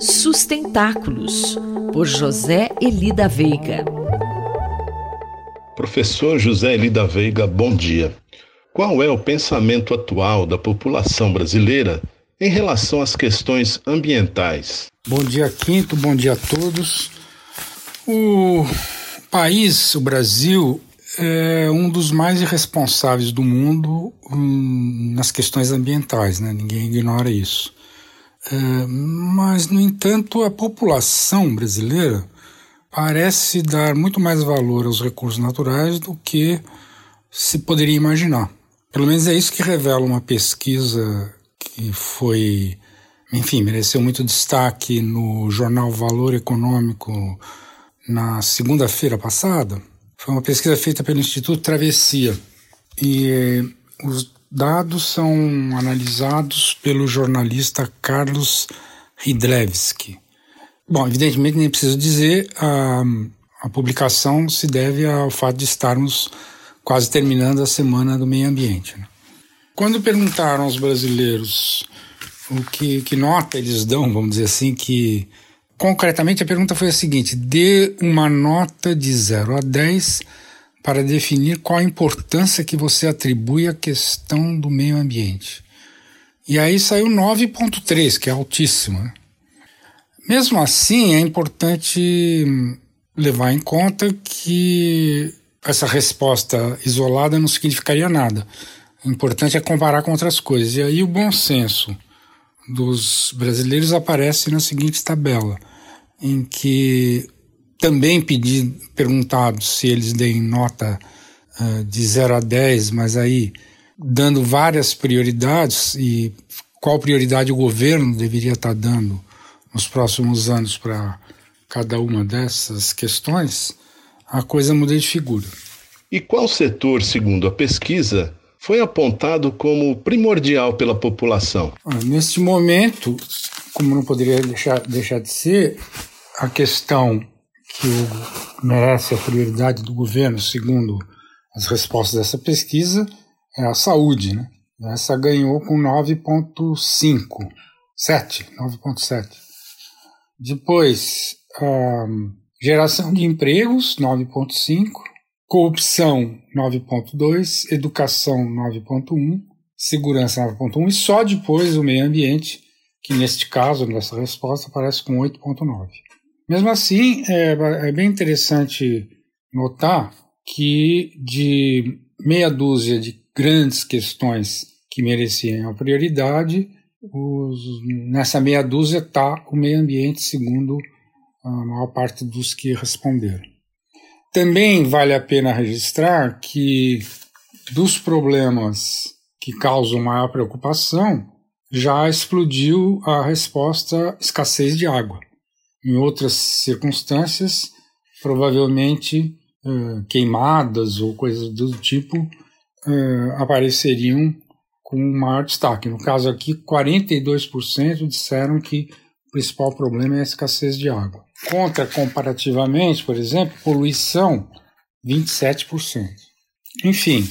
Sustentáculos, por José Elida Veiga. Professor José Elida Veiga, bom dia. Qual é o pensamento atual da população brasileira em relação às questões ambientais? Bom dia, Quinto, bom dia a todos. O país, o Brasil, é um dos mais irresponsáveis do mundo hum, nas questões ambientais, né? ninguém ignora isso. É, mas, no entanto, a população brasileira parece dar muito mais valor aos recursos naturais do que se poderia imaginar. Pelo menos é isso que revela uma pesquisa que foi, enfim, mereceu muito destaque no jornal Valor Econômico na segunda-feira passada. Foi uma pesquisa feita pelo Instituto Travessia. E eh, os dados são analisados pelo jornalista Carlos Hidlevski. Bom, evidentemente nem preciso dizer, a, a publicação se deve ao fato de estarmos quase terminando a semana do meio ambiente. Né? Quando perguntaram aos brasileiros o que, que nota eles dão, vamos dizer assim, que concretamente a pergunta foi a seguinte: dê uma nota de 0 a 10 para definir qual a importância que você atribui à questão do meio ambiente. E aí saiu 9,3, que é altíssimo. Né? Mesmo assim, é importante levar em conta que essa resposta isolada não significaria nada. O importante é comparar com outras coisas. E aí o bom senso dos brasileiros aparece na seguinte tabela, em que também pedi, perguntados se eles deem nota uh, de 0 a 10, mas aí dando várias prioridades e qual prioridade o governo deveria estar dando nos próximos anos para cada uma dessas questões, a coisa muda de figura. E qual setor, segundo a pesquisa, foi apontado como primordial pela população? Ah, neste momento, como não poderia deixar, deixar de ser, a questão que merece a prioridade do governo, segundo as respostas dessa pesquisa, é a saúde. Né? Essa ganhou com 9,5, 7, 9,7. Depois, geração de empregos, 9,5. Corrupção, 9,2. Educação, 9,1. Segurança, 9,1. E só depois o meio ambiente, que neste caso, nessa resposta, aparece com 8,9. Mesmo assim, é, é bem interessante notar que de meia dúzia de grandes questões que mereciam a prioridade, os, nessa meia dúzia está o meio ambiente, segundo a maior parte dos que responderam. Também vale a pena registrar que dos problemas que causam maior preocupação, já explodiu a resposta escassez de água. Em outras circunstâncias, provavelmente uh, queimadas ou coisas do tipo uh, apareceriam com maior destaque. No caso aqui, 42% disseram que o principal problema é a escassez de água. Contra, comparativamente, por exemplo, poluição, 27%. Enfim,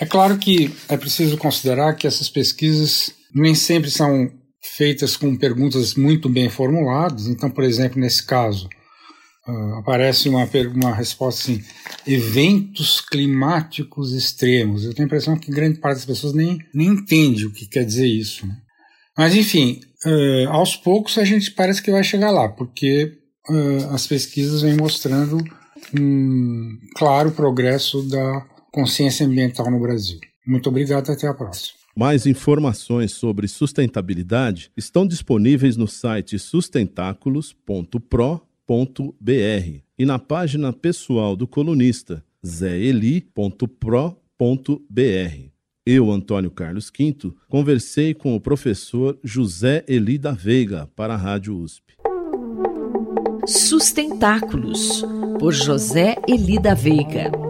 é claro que é preciso considerar que essas pesquisas nem sempre são feitas com perguntas muito bem formuladas. Então, por exemplo, nesse caso, uh, aparece uma, uma resposta assim: eventos climáticos extremos. Eu tenho a impressão que grande parte das pessoas nem, nem entende o que quer dizer isso. Né? Mas, enfim, uh, aos poucos a gente parece que vai chegar lá, porque uh, as pesquisas vêm mostrando um claro progresso da consciência ambiental no Brasil. Muito obrigado, até a próxima. Mais informações sobre sustentabilidade estão disponíveis no site sustentáculos.pro.br e na página pessoal do colunista zeli.pro.br. Eu, Antônio Carlos Quinto, conversei com o professor José Eli da Veiga para a Rádio USP. Sustentáculos, por José Eli da Veiga.